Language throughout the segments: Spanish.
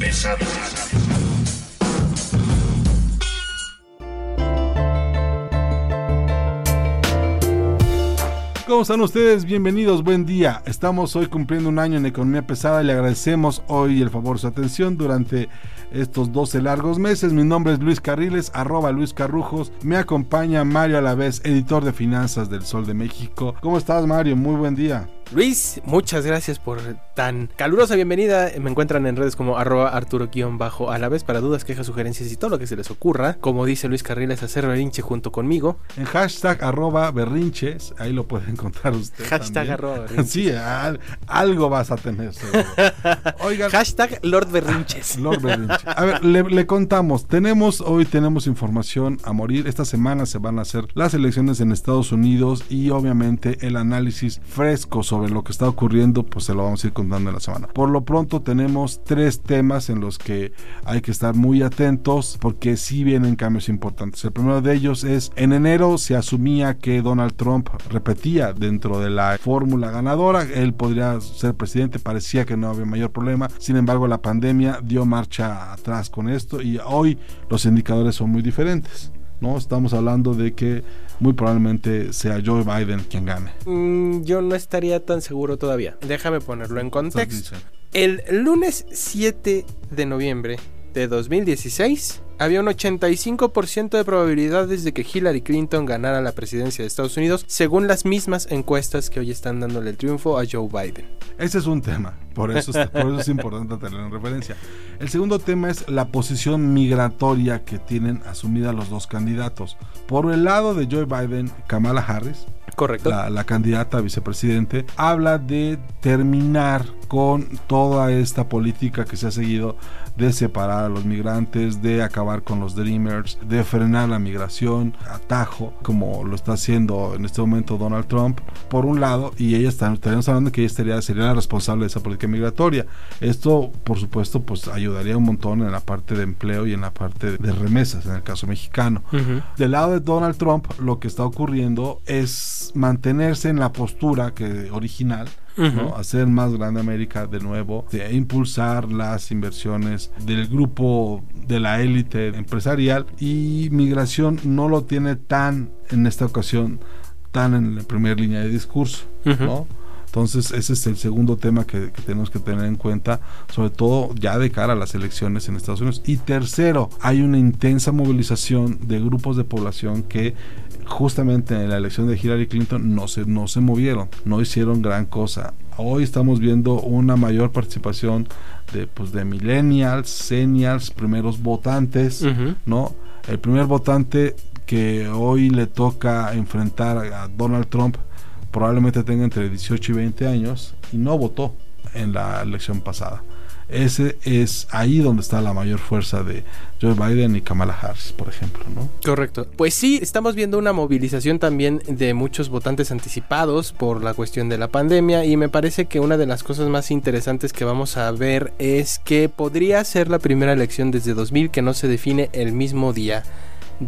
Pesada. ¿Cómo están ustedes? Bienvenidos, buen día. Estamos hoy cumpliendo un año en Economía Pesada y le agradecemos hoy el favor su atención durante estos 12 largos meses. Mi nombre es Luis Carriles, arroba Luis Carrujos. Me acompaña Mario Alavés, editor de finanzas del Sol de México. ¿Cómo estás, Mario? Muy buen día. Luis, muchas gracias por tan calurosa bienvenida. Me encuentran en redes como arroba arturo-bajo a la vez para dudas, quejas, sugerencias y todo lo que se les ocurra. Como dice Luis Carriles, hacer berrinche junto conmigo. En hashtag arroba berrinches, ahí lo puede encontrar usted. Hashtag también. arroba berrinches. Sí, al- algo vas a tener. seguro. Oigan, Hashtag Lord Berrinches. Lord Berrinche. A ver, le, le contamos. Tenemos, hoy tenemos información a morir. Esta semana se van a hacer las elecciones en Estados Unidos y obviamente el análisis fresco sobre lo que está ocurriendo, pues se lo vamos a ir contando en la semana. Por lo pronto tenemos tres temas en los que hay que estar muy atentos porque sí vienen cambios importantes. El primero de ellos es, en enero se asumía que Donald Trump repetía dentro de la fórmula ganadora, él podría ser presidente, parecía que no había mayor problema, sin embargo la pandemia dio marcha atrás con esto y hoy los indicadores son muy diferentes. ¿no? Estamos hablando de que muy probablemente sea Joe Biden quien gane. Mm, yo no estaría tan seguro todavía. Déjame ponerlo en contexto. El lunes 7 de noviembre de 2016 había un 85% de probabilidades de que Hillary Clinton ganara la presidencia de Estados Unidos, según las mismas encuestas que hoy están dándole el triunfo a Joe Biden. Ese es un tema, por eso, es, por eso es importante tenerlo en referencia. El segundo tema es la posición migratoria que tienen asumida los dos candidatos. Por el lado de Joe Biden, Kamala Harris, Correcto. la, la candidata a vicepresidente, habla de terminar con toda esta política que se ha seguido de separar a los migrantes, de acabar con los dreamers, de frenar la migración, atajo, como lo está haciendo en este momento Donald Trump, por un lado, y ella está, estaríamos hablando que ella estaría, sería la responsable de esa política migratoria. Esto, por supuesto, pues ayudaría un montón en la parte de empleo y en la parte de remesas, en el caso mexicano. Ujú. Del lado de Donald Trump, lo que está ocurriendo es mantenerse en la postura que original, hacer más grande América de nuevo, de impulsar las inversiones del grupo de la élite empresarial y migración no lo tiene tan en esta ocasión tan en la primera línea de discurso. Entonces ese es el segundo tema que, que tenemos que tener en cuenta, sobre todo ya de cara a las elecciones en Estados Unidos. Y tercero, hay una intensa movilización de grupos de población que justamente en la elección de Hillary Clinton no se, no se movieron, no hicieron gran cosa. Hoy estamos viendo una mayor participación de, pues, de millennials, seniors, primeros votantes. ¿no? El primer votante que hoy le toca enfrentar a Donald Trump probablemente tenga entre 18 y 20 años y no votó en la elección pasada. Ese es ahí donde está la mayor fuerza de Joe Biden y Kamala Harris, por ejemplo, ¿no? Correcto. Pues sí, estamos viendo una movilización también de muchos votantes anticipados por la cuestión de la pandemia y me parece que una de las cosas más interesantes que vamos a ver es que podría ser la primera elección desde 2000 que no se define el mismo día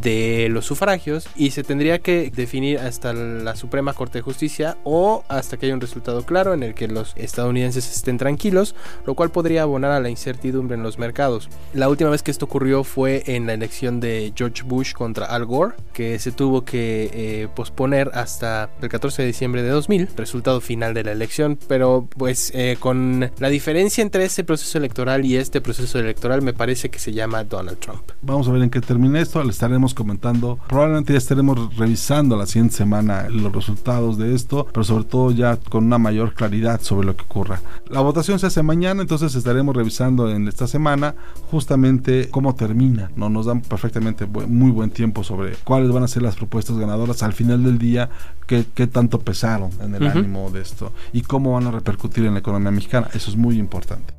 de los sufragios y se tendría que definir hasta la Suprema Corte de Justicia o hasta que haya un resultado claro en el que los estadounidenses estén tranquilos, lo cual podría abonar a la incertidumbre en los mercados. La última vez que esto ocurrió fue en la elección de George Bush contra Al Gore, que se tuvo que eh, posponer hasta el 14 de diciembre de 2000, resultado final de la elección, pero pues eh, con la diferencia entre ese proceso electoral y este proceso electoral me parece que se llama Donald Trump. Vamos a ver en qué termina esto. Estaremos estaremos comentando. Probablemente ya estaremos revisando la siguiente semana los resultados de esto, pero sobre todo ya con una mayor claridad sobre lo que ocurra. La votación se hace mañana, entonces estaremos revisando en esta semana justamente cómo termina. No nos dan perfectamente muy buen tiempo sobre cuáles van a ser las propuestas ganadoras al final del día, qué, qué tanto pesaron en el ánimo de esto y cómo van a repercutir en la economía mexicana. Eso es muy importante.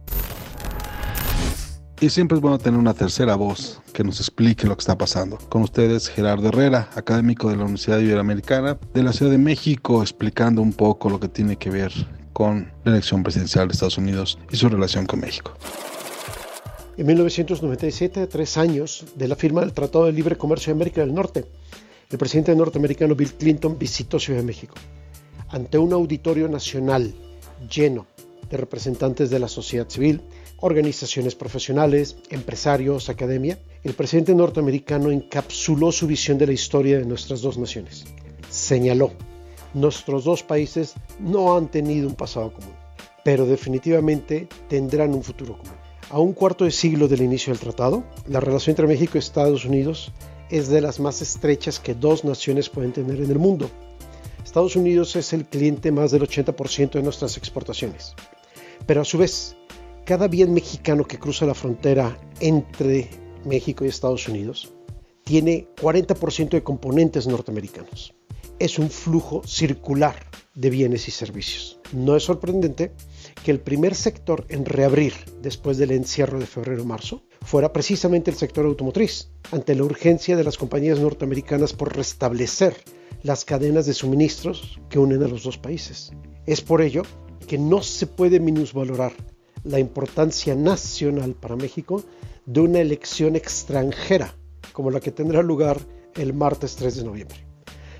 Y siempre es bueno tener una tercera voz que nos explique lo que está pasando. Con ustedes, Gerardo Herrera, académico de la Universidad Iberoamericana de la Ciudad de México, explicando un poco lo que tiene que ver con la elección presidencial de Estados Unidos y su relación con México. En 1997, a tres años de la firma del Tratado de Libre Comercio de América del Norte, el presidente norteamericano Bill Clinton visitó Ciudad de México. Ante un auditorio nacional lleno de representantes de la sociedad civil, organizaciones profesionales, empresarios, academia, el presidente norteamericano encapsuló su visión de la historia de nuestras dos naciones. Señaló, nuestros dos países no han tenido un pasado común, pero definitivamente tendrán un futuro común. A un cuarto de siglo del inicio del tratado, la relación entre México y Estados Unidos es de las más estrechas que dos naciones pueden tener en el mundo. Estados Unidos es el cliente más del 80% de nuestras exportaciones. Pero a su vez, cada bien mexicano que cruza la frontera entre México y Estados Unidos tiene 40% de componentes norteamericanos. Es un flujo circular de bienes y servicios. No es sorprendente que el primer sector en reabrir después del encierro de febrero-marzo fuera precisamente el sector automotriz, ante la urgencia de las compañías norteamericanas por restablecer las cadenas de suministros que unen a los dos países. Es por ello que no se puede minusvalorar la importancia nacional para México de una elección extranjera como la que tendrá lugar el martes 3 de noviembre.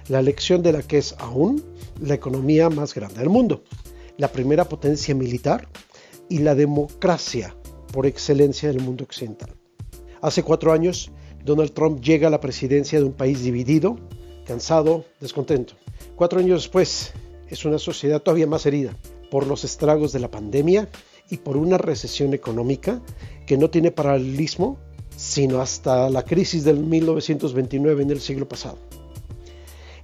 La elección de la que es aún la economía más grande del mundo, la primera potencia militar y la democracia por excelencia del mundo occidental. Hace cuatro años, Donald Trump llega a la presidencia de un país dividido, cansado, descontento. Cuatro años después, es una sociedad todavía más herida por los estragos de la pandemia y por una recesión económica que no tiene paralelismo sino hasta la crisis del 1929 en el siglo pasado.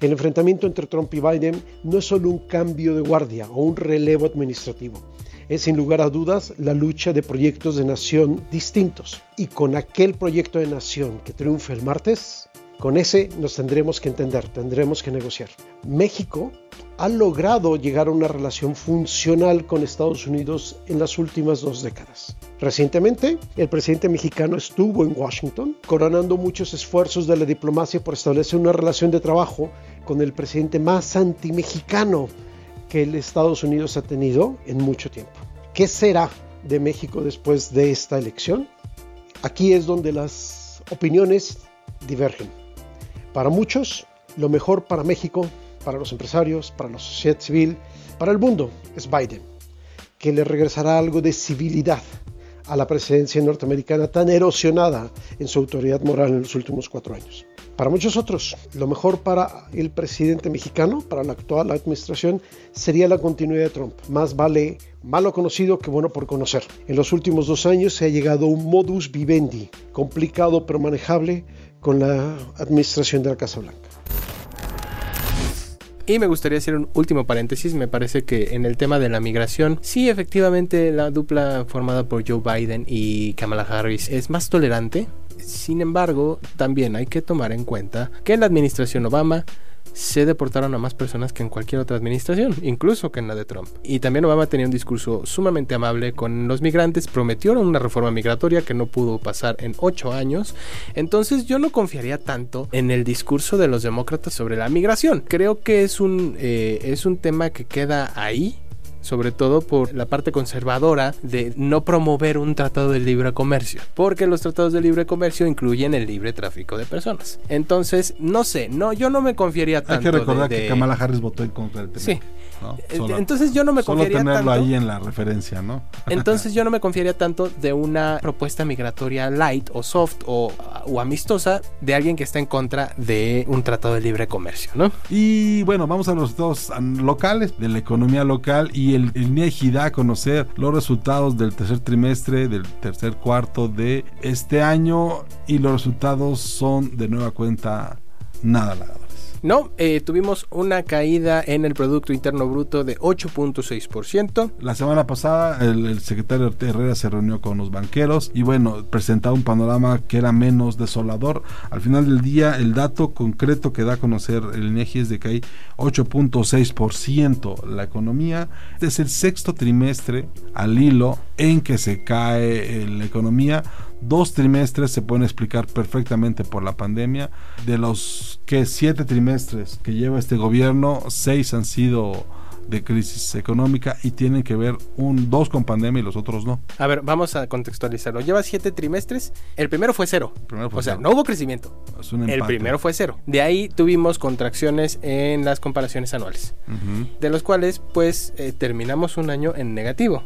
El enfrentamiento entre Trump y Biden no es solo un cambio de guardia o un relevo administrativo, es sin lugar a dudas la lucha de proyectos de nación distintos. Y con aquel proyecto de nación que triunfe el martes, con ese nos tendremos que entender, tendremos que negociar. México ha logrado llegar a una relación funcional con Estados Unidos en las últimas dos décadas. Recientemente, el presidente mexicano estuvo en Washington, coronando muchos esfuerzos de la diplomacia por establecer una relación de trabajo con el presidente más anti-mexicano que el Estados Unidos ha tenido en mucho tiempo. ¿Qué será de México después de esta elección? Aquí es donde las opiniones divergen. Para muchos, lo mejor para México para los empresarios, para la sociedad civil, para el mundo, es Biden, que le regresará algo de civilidad a la presidencia norteamericana tan erosionada en su autoridad moral en los últimos cuatro años. Para muchos otros, lo mejor para el presidente mexicano, para la actual administración, sería la continuidad de Trump. Más vale malo conocido que bueno por conocer. En los últimos dos años se ha llegado a un modus vivendi, complicado pero manejable, con la administración de la Casa Blanca. Y me gustaría hacer un último paréntesis. Me parece que en el tema de la migración, sí, efectivamente, la dupla formada por Joe Biden y Kamala Harris es más tolerante. Sin embargo, también hay que tomar en cuenta que la administración Obama se deportaron a más personas que en cualquier otra administración, incluso que en la de Trump. Y también Obama tenía un discurso sumamente amable con los migrantes, prometió una reforma migratoria que no pudo pasar en ocho años. Entonces yo no confiaría tanto en el discurso de los demócratas sobre la migración. Creo que es un, eh, es un tema que queda ahí sobre todo por la parte conservadora de no promover un tratado de libre comercio, porque los tratados de libre comercio incluyen el libre tráfico de personas. Entonces, no sé, no, yo no me confiaría tanto. Hay que recordar que Kamala Harris votó en contra del tema. Sí. ¿No? Eh, Solo- Entonces yo no me Solo confiaría tenerlo tanto. ahí en la referencia, ¿no? Entonces yo no me confiaría tanto de una propuesta migratoria light o soft o, o amistosa de alguien que está en contra de un tratado de libre comercio, ¿no? Y bueno, vamos a los an- locales de la economía local y el, el INEGI da a conocer los resultados del tercer trimestre, del tercer cuarto de este año y los resultados son de nueva cuenta nada. No, eh, tuvimos una caída en el Producto Interno Bruto de 8.6%. La semana pasada el, el secretario Herrera se reunió con los banqueros y bueno, presentaba un panorama que era menos desolador. Al final del día, el dato concreto que da a conocer el INEGI es de que hay 8.6% la economía. Es el sexto trimestre al hilo en que se cae eh, la economía. Dos trimestres se pueden explicar perfectamente por la pandemia. De los que siete trimestres que lleva este gobierno, seis han sido de crisis económica y tienen que ver un dos con pandemia y los otros no. A ver, vamos a contextualizarlo. Lleva siete trimestres. El primero fue cero. primero fue o sea, no hubo crecimiento. Es un El primero fue cero. De ahí tuvimos contracciones en las comparaciones anuales, de los cuales pues eh, terminamos un año en negativo.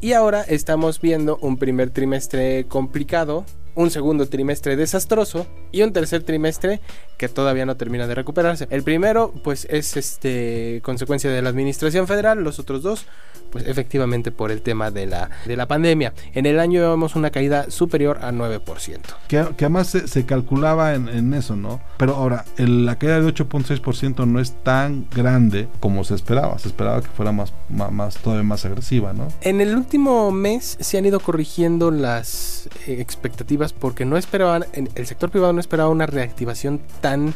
Y ahora estamos viendo un primer trimestre complicado, un segundo trimestre desastroso y un tercer trimestre que todavía no termina de recuperarse. El primero, pues, es este consecuencia de la administración federal, los otros dos, pues efectivamente por el tema de la, de la pandemia. En el año llevamos una caída superior a 9%. Que, que además se, se calculaba en, en eso, ¿no? Pero ahora, el- la caída de 8.6% no es tan grande como se esperaba. Se esperaba que fuera más, más, más- todavía más agresiva, ¿no? En el último mes se han ido corrigiendo las eh, expectativas porque no esperaban, el sector privado no esperaba una reactivación tan,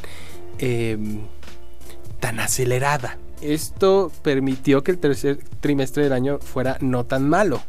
eh, tan acelerada. Esto permitió que el tercer trimestre del año fuera no tan malo.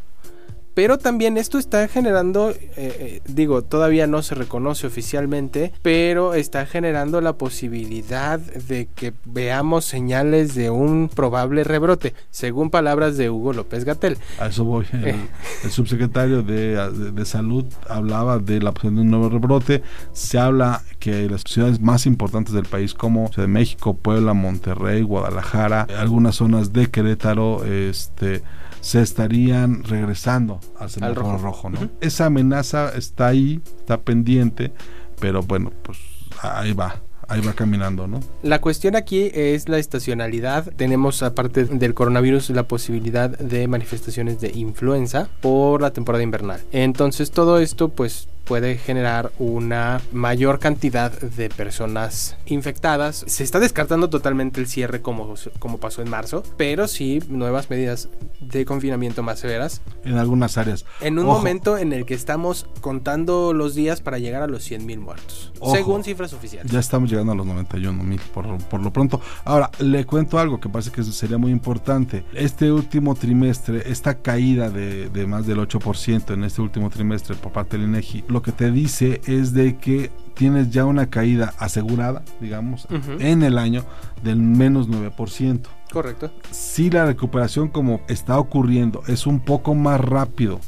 Pero también esto está generando, eh, eh, digo, todavía no se reconoce oficialmente, pero está generando la posibilidad de que veamos señales de un probable rebrote, según palabras de Hugo López Gatel. A eso voy. El, Eh. el subsecretario de, de- de Salud hablaba de la opción de un nuevo rebrote. Se habla que las ciudades más importantes del país, como Ciudad de México, Puebla, Monterrey, Guadalajara, algunas zonas de Querétaro, este se estarían regresando al semáforo rojo. rojo, ¿no? Esa amenaza está ahí, está pendiente, pero bueno, pues ahí va, ahí va caminando, ¿no? La cuestión aquí es la estacionalidad. Tenemos, aparte del coronavirus, la posibilidad de manifestaciones de influenza por la temporada invernal. Entonces, todo esto, pues puede generar una mayor cantidad de personas infectadas. Se está descartando totalmente el cierre como, como pasó en marzo, pero sí nuevas medidas de confinamiento más severas En algunas áreas. en un Ojo. momento en el que estamos contando los días para llegar a los 100.000 muertos, Ojo. según cifras oficiales. Ya estamos llegando a los 91 mil por, por lo pronto. Ahora, le cuento algo que parece que sería muy importante. Este último trimestre, esta caída de, de más del 8% en este último trimestre por parte del INEGI, lo que te dice es de que tienes ya una caída asegurada, digamos, en el año del menos 9%. Correcto. Si la recuperación como está ocurriendo es un poco más rápido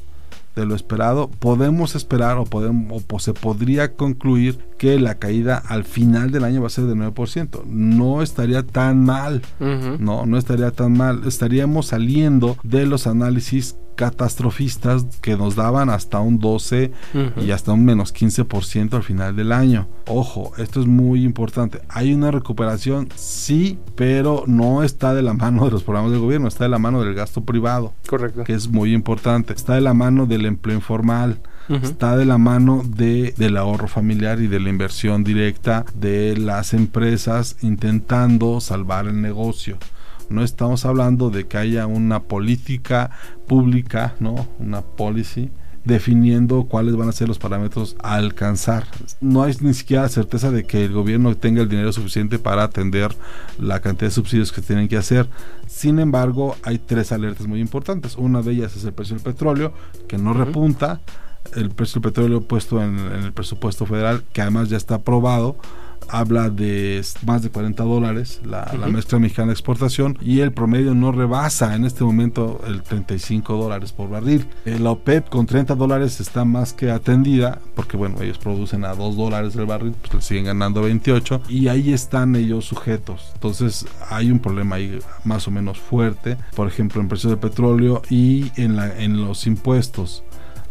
de lo esperado, podemos esperar o, podemos, o se podría concluir que la caída al final del año va a ser de 9%. No estaría tan mal, no, no estaría tan mal. Estaríamos saliendo de los análisis catastrofistas que nos daban hasta un 12 Ujú. y hasta un menos 15% al final del año. Ojo, esto es muy importante. Hay una recuperación, sí, pero no está de la mano de los programas del gobierno, está de la mano del gasto privado, Correcto. que es muy importante. Está de la mano del empleo informal. Está de la mano de, del ahorro familiar y de la inversión directa de las empresas intentando salvar el negocio. No estamos hablando de que haya una política pública, ¿no? Una policy definiendo cuáles van a ser los parámetros a alcanzar. No hay ni siquiera certeza de que el gobierno tenga el dinero suficiente para atender la cantidad de subsidios que tienen que hacer. Sin embargo, hay tres alertas muy importantes. Una de ellas es el precio del petróleo, que no repunta. El precio del petróleo puesto en, en el presupuesto federal, que además ya está aprobado, habla de más de 40 dólares la, la mezcla mexicana de exportación y el promedio no rebasa en este momento el 35 dólares por barril. Eh, la OPEP con 30 dólares está más que atendida porque bueno, ellos producen a 2 dólares el barril, pues le siguen ganando 28 y ahí están ellos sujetos. Entonces hay un problema ahí más o menos fuerte, por ejemplo en precios de petróleo y en, la, en los impuestos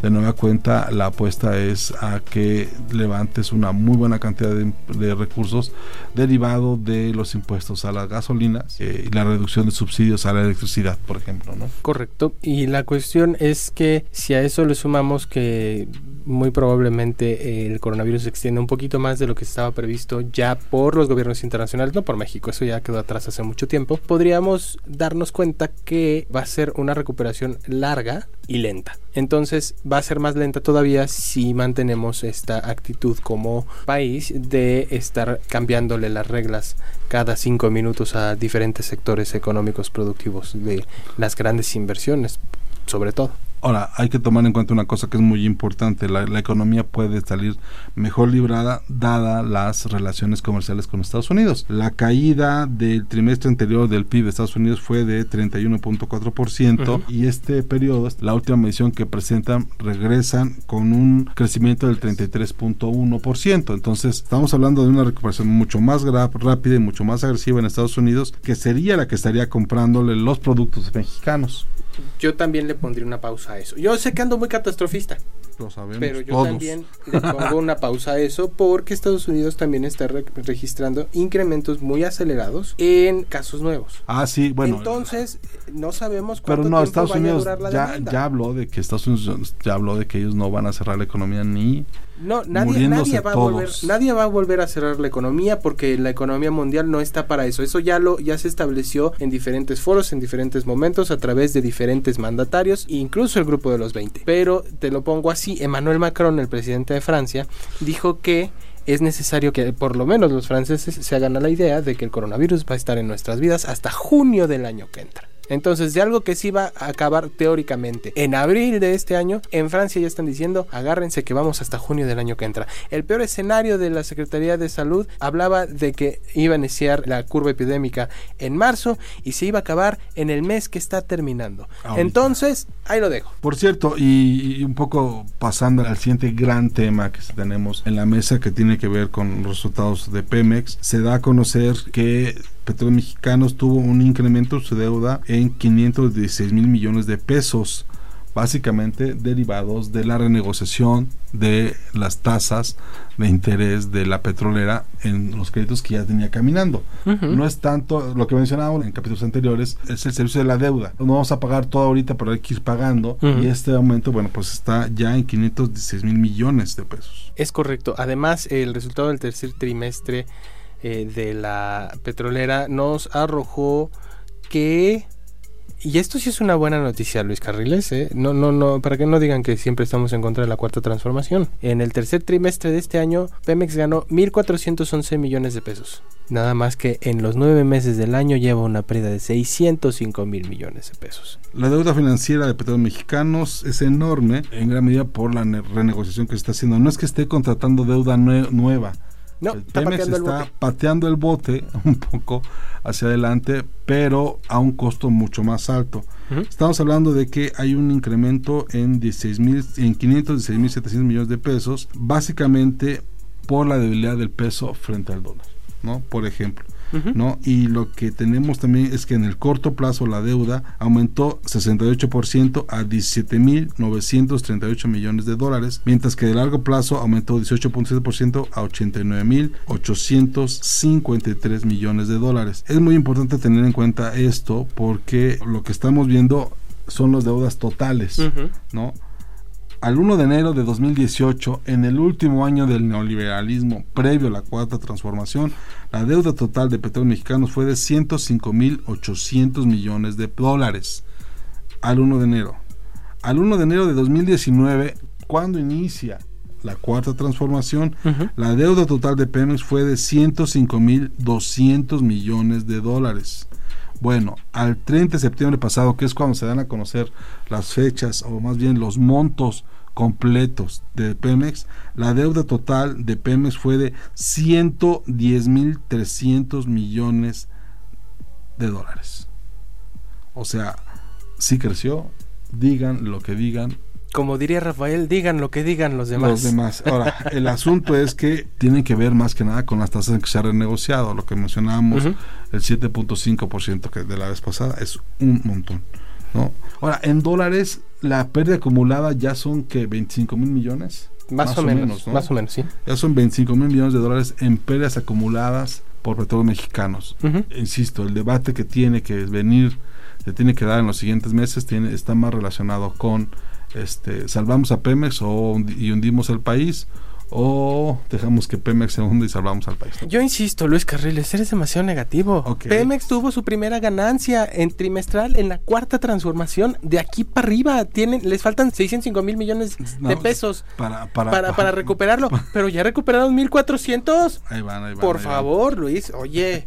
de nueva cuenta la apuesta es a que levantes una muy buena cantidad de, recursos derivado de los impuestos a las gasolinas eh, y la reducción de subsidios a la electricidad, por ejemplo. ¿no? Correcto. Y la cuestión es que si a eso le sumamos que muy probablemente eh, el coronavirus se extiende un poquito más de lo que estaba previsto ya por los gobiernos internacionales, no por México, eso ya quedó atrás hace mucho tiempo, podríamos darnos cuenta que va a ser una recuperación larga y lenta. Entonces va a ser más lenta todavía si mantenemos esta actitud como país de estar cambiándole las reglas cada cinco minutos a diferentes sectores económicos productivos de las grandes inversiones, sobre todo. Ahora, hay que tomar en cuenta una cosa que es muy importante. La, economía puede salir mejor librada dada las relaciones comerciales con Estados Unidos. La caída del trimestre anterior del PIB de Estados Unidos fue de 31.4% y este periodo, la última medición que presentan, regresan con un crecimiento del 33.1%. Entonces, estamos hablando de una recuperación mucho más rápida y mucho más agresiva en Estados Unidos, que sería la que estaría comprándole los productos mexicanos. Yo también le pondría una pausa a eso. Yo sé que ando muy catastrofista. Lo sabemos. Pero yo también le pongo una pausa a eso porque Estados Unidos también está registrando incrementos muy acelerados en casos nuevos. Ah, sí, bueno. Entonces, no sabemos cuánto pero no, tiempo Estados vaya Unidos a durar la ya, demanda. ya habló de que Estados Unidos ya habló de que ellos no van a cerrar la economía ni No, nadie, nadie, va a volver, nadie va a volver a cerrar la economía porque la economía mundial no está para eso. Eso ya lo ya se estableció en diferentes foros, en diferentes momentos, a través de diferentes mandatarios, incluso el grupo de los 20. Pero te lo pongo así, Emmanuel Macron, el presidente de Francia, dijo que es necesario que por lo menos los franceses se hagan a la idea de que el coronavirus va a estar en nuestras vidas hasta junio del año que entra. Entonces, de algo que sí va a acabar teóricamente en abril de este año, en Francia ya están diciendo, agárrense que vamos hasta junio del año que entra. El peor escenario de la Secretaría de Salud hablaba de que iba a iniciar la curva epidémica en marzo y se iba a acabar en el mes que está terminando. Ahorita. Entonces, ahí lo dejo. Por cierto, y, y un poco pasando al siguiente gran tema que tenemos en la mesa que tiene que ver con los resultados de Pemex, se da a conocer que Petróleos Mexicanos tuvo un incremento de su deuda en 516 mil millones de pesos, básicamente derivados de la renegociación de las tasas de interés de la petrolera en los créditos que ya tenía caminando. No es tanto lo que mencionábamos en capítulos anteriores, es el servicio de la deuda. No vamos a pagar todo ahorita, pero hay que ir pagando. Y este aumento, bueno, pues está ya en 516 mil millones de pesos. Es correcto. Además, el resultado del tercer trimestre eh, de la petrolera nos arrojó que y esto sí es una buena noticia, Luis Carriles, ¿eh? No, no, no, para que no digan que siempre estamos en contra de la cuarta transformación. En el tercer trimestre de este año, Pemex ganó 1.411 millones de pesos. Nada más que en los nueve meses del año lleva una pérdida de 605 mil millones de pesos. La deuda financiera de petróleos mexicanos es enorme, en gran medida por la ne- renegociación que se está haciendo. No es que esté contratando deuda nue- nueva. No, El está pateando el está bote. pateando el bote un poco hacia adelante, pero a un costo mucho más alto. Estamos hablando de que hay un incremento en 16 mil, en 516 mil 700 millones de pesos, básicamente por la debilidad del peso frente al dólar, ¿no? Por ejemplo. ¿No? Y lo que tenemos también es que en el corto plazo la deuda aumentó 68% a 17.938 millones de dólares, mientras que de largo plazo aumentó 18.7% a 89.853 millones de dólares. Es muy importante tener en cuenta esto porque lo que estamos viendo son las deudas totales. ¿no? Al 1 de enero de 2018, en el último año del neoliberalismo previo a la cuarta transformación, la deuda total de petróleos mexicanos fue de 105.800 millones de dólares. Al 1 de enero. Al 1 de enero de 2019, cuando inicia la cuarta transformación, la deuda total de Pemex fue de 105.200 millones de dólares. Bueno, al 30 de septiembre pasado, que es cuando se dan a conocer las fechas o más bien los montos completos de Pemex, la deuda total de Pemex fue de 110.300 millones de dólares. O sea, sí creció, digan lo que digan. Como diría Rafael, digan lo que digan los demás. Los demás. Ahora, el asunto es que tienen que ver más que nada con las tasas que se ha renegociado. Lo que mencionábamos, Ujú. el 7.5% que de la vez pasada es un montón. ¿no? Ahora, en dólares, la pérdida acumulada ya son que 25 mil millones. Más, o, menos, ¿no? más o menos, sí. Ya son 25 mil millones de dólares en pérdidas acumuladas por petróleos mexicanos. Insisto, el debate que tiene que venir, se tiene que dar en los siguientes meses, tiene, está más relacionado con este, salvamos a Pemex o, y hundimos el país o dejamos que Pemex se hunda y salvamos al país. Yo insisto, Luis Carriles, eres demasiado negativo. Ok. Pemex tuvo su primera ganancia en trimestral en la cuarta transformación. De aquí para arriba tienen, les faltan 605 mil millones de No, pesos Para, para, para, para recuperarlo. Pero ya recuperaron 1400. Ahí van, ahí van. Por ahí van. favor, Luis, oye,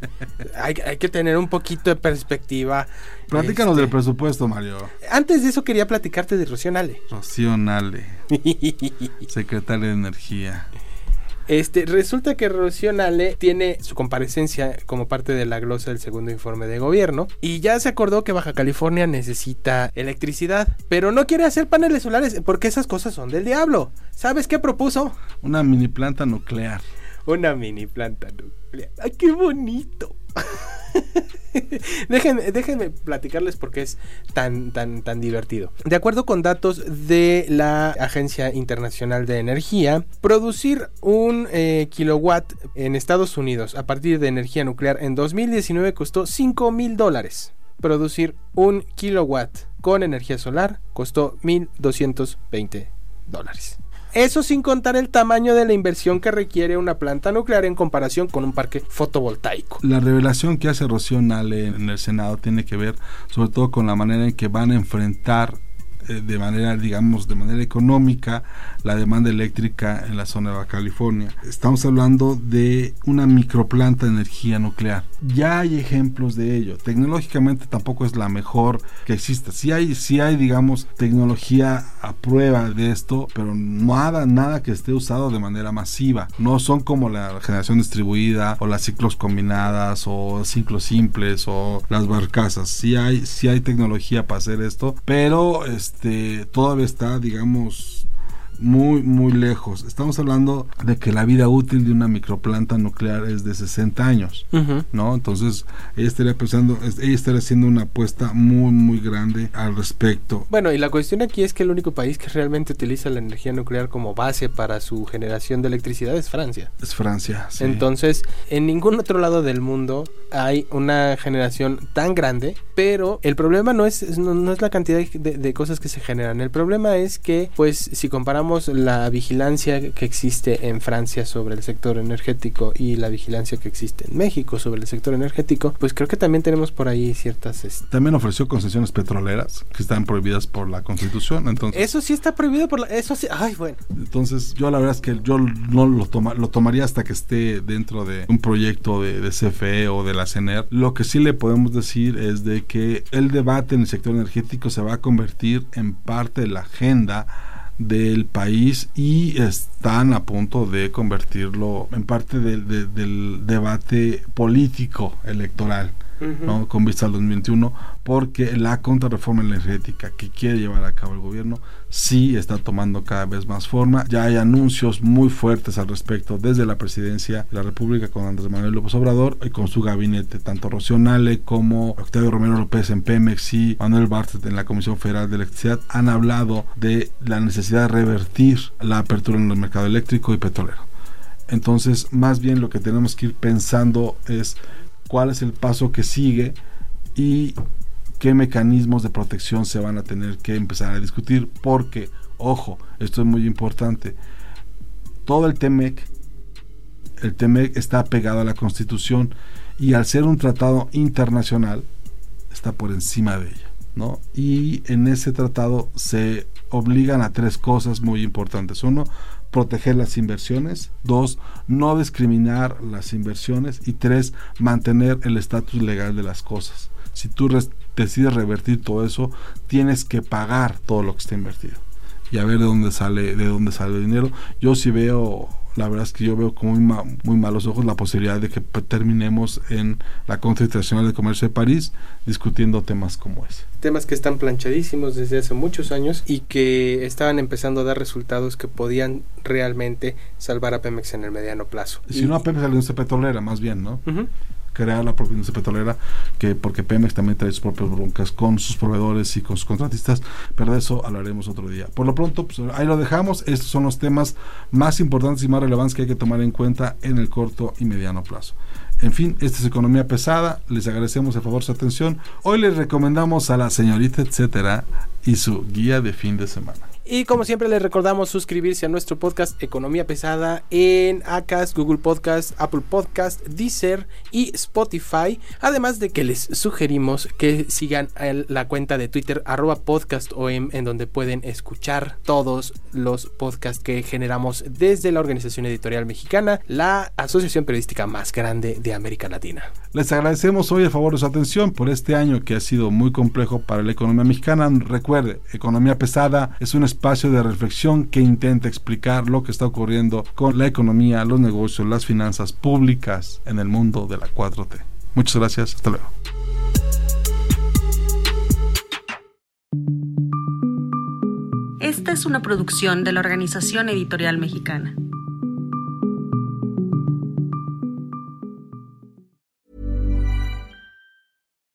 hay, hay que tener un poquito de perspectiva. Platícanos Este, del presupuesto, Mario. Antes de eso quería platicarte de Rocío Nale. Rocío Nale, secretaria de Energía. Este, resulta que Rocío Nale tiene su comparecencia como parte de la glosa del segundo informe de gobierno y ya se acordó que Baja California necesita electricidad, pero no quiere hacer paneles solares porque esas cosas son del diablo. ¿Sabes qué propuso? Una mini planta nuclear. Una mini planta nuclear. ¡Ay, qué bonito! déjenme, platicarles por qué es tan, tan, tan divertido. De acuerdo con datos de la Agencia Internacional de Energía, producir un eh, kilowatt en Estados Unidos a partir de energía nuclear en 2019 costó 5 mil dólares. Producir un kilowatt con energía solar costó 1.220 dólares. Eso sin contar el tamaño de la inversión que requiere una planta nuclear en comparación con un parque fotovoltaico. La revelación que hace Rocío Nale en el Senado tiene que ver sobre todo con la manera en que van a enfrentar eh, de manera, digamos, de manera económica la demanda eléctrica en la zona de Baja California. Estamos hablando de una microplanta de energía nuclear. Ya hay ejemplos de ello. Tecnológicamente tampoco es la mejor que exista. Sí hay, sí hay digamos, tecnología a prueba de esto, pero nada, nada que esté usado de manera masiva. No son como la generación distribuida o las ciclos combinadas o ciclos simples o las barcazas. Sí hay, sí hay tecnología para hacer esto, pero este todavía está, digamos, muy, muy lejos. Estamos hablando de que la vida útil de una microplanta nuclear es de 60 años. ¿no? Entonces, ella estaría pensando, ella estaría haciendo una apuesta muy, muy grande al respecto. Bueno, y la cuestión aquí es que el único país que realmente utiliza la energía nuclear como base para su generación de electricidad es Francia. Es Francia. sí. Entonces, en ningún otro lado del mundo hay una generación tan grande, pero el problema no es, no, no es la cantidad de, de cosas que se generan. El problema es que, pues, si comparamos la vigilancia que existe en Francia sobre el sector energético y la vigilancia que existe en México sobre el sector energético, pues creo que también tenemos por ahí ciertas... este, También ofreció concesiones petroleras que están prohibidas por la Constitución. Entonces, Eso sí está prohibido por la... Eso sí... Ay, bueno. entonces yo la verdad es que yo no lo, toma, lo tomaría hasta que esté dentro de un proyecto de, de CFE o de la Lo que sí le podemos decir es de que el debate en el sector energético se va a convertir en parte de la agenda del país y están a punto de convertirlo en parte del- de- del debate político electoral. ¿No? con vista al 2021, porque la contrarreforma energética que quiere llevar a cabo el gobierno sí está tomando cada vez más forma. Ya hay anuncios muy fuertes al respecto desde la presidencia de la República con Andrés Manuel López Obrador y con su gabinete, tanto Rocío Nale como Octavio Romero López en Pemex y Manuel Bartlett en la Comisión Federal de Electricidad han hablado de la necesidad de revertir la apertura en el mercado eléctrico y petrolero. Entonces, más bien lo que tenemos que ir pensando es cuál es el paso que sigue y qué mecanismos de protección se van a tener que empezar a discutir, porque, ojo, esto es muy importante, todo el TEMEC, el TEMEC está pegado a la Constitución y al ser un tratado internacional, está por encima de ella, ¿no? Y en ese tratado se obligan a tres cosas muy importantes. Uno, proteger las inversiones. Dos, no discriminar las inversiones. Y tres, mantener el estatus legal de las cosas. Si tú decides revertir todo eso, tienes que pagar todo lo que está invertido. y a ver de dónde sale, de dónde sale el dinero. Yo sí veo la verdad es que yo veo con muy, muy malos ojos la posibilidad de que terminemos en la Internacional de Comercio de París discutiendo temas como ese. Temas que están planchadísimos desde hace muchos años y que estaban empezando a dar resultados que podían realmente salvar a Pemex en el mediano plazo. Y si no a Pemex, a la industria petrolera, más bien, ¿no? Crear la propia industria petrolera, que porque Pemex también trae sus propias broncas con sus proveedores y con sus contratistas, pero de eso hablaremos otro día. Por lo pronto, pues, ahí lo dejamos. Estos son los temas más importantes y más relevantes que hay que tomar en cuenta en el corto y mediano plazo. En fin, esta es Economía Pesada. Les agradecemos a favor su atención. Hoy les recomendamos a la señorita etcétera y su guía de fin de semana. Y como siempre les recordamos suscribirse a nuestro podcast Economía Pesada en Acast, Google Podcast, Apple Podcast, Deezer y Spotify. Además de que les sugerimos que sigan la cuenta de Twitter arroba podcastom en donde pueden escuchar todos los podcasts que generamos desde la Organización Editorial Mexicana, la asociación periodística más grande de América Latina. Les agradecemos hoy a favor de su atención por este año que ha sido muy complejo para la economía mexicana. Recuerde, Economía Pesada es un espacio de reflexión que intenta explicar lo que está ocurriendo con la economía, los negocios, las finanzas públicas en el mundo de la 4T. Muchas gracias, hasta luego. Esta es una producción de la Organización Editorial Mexicana.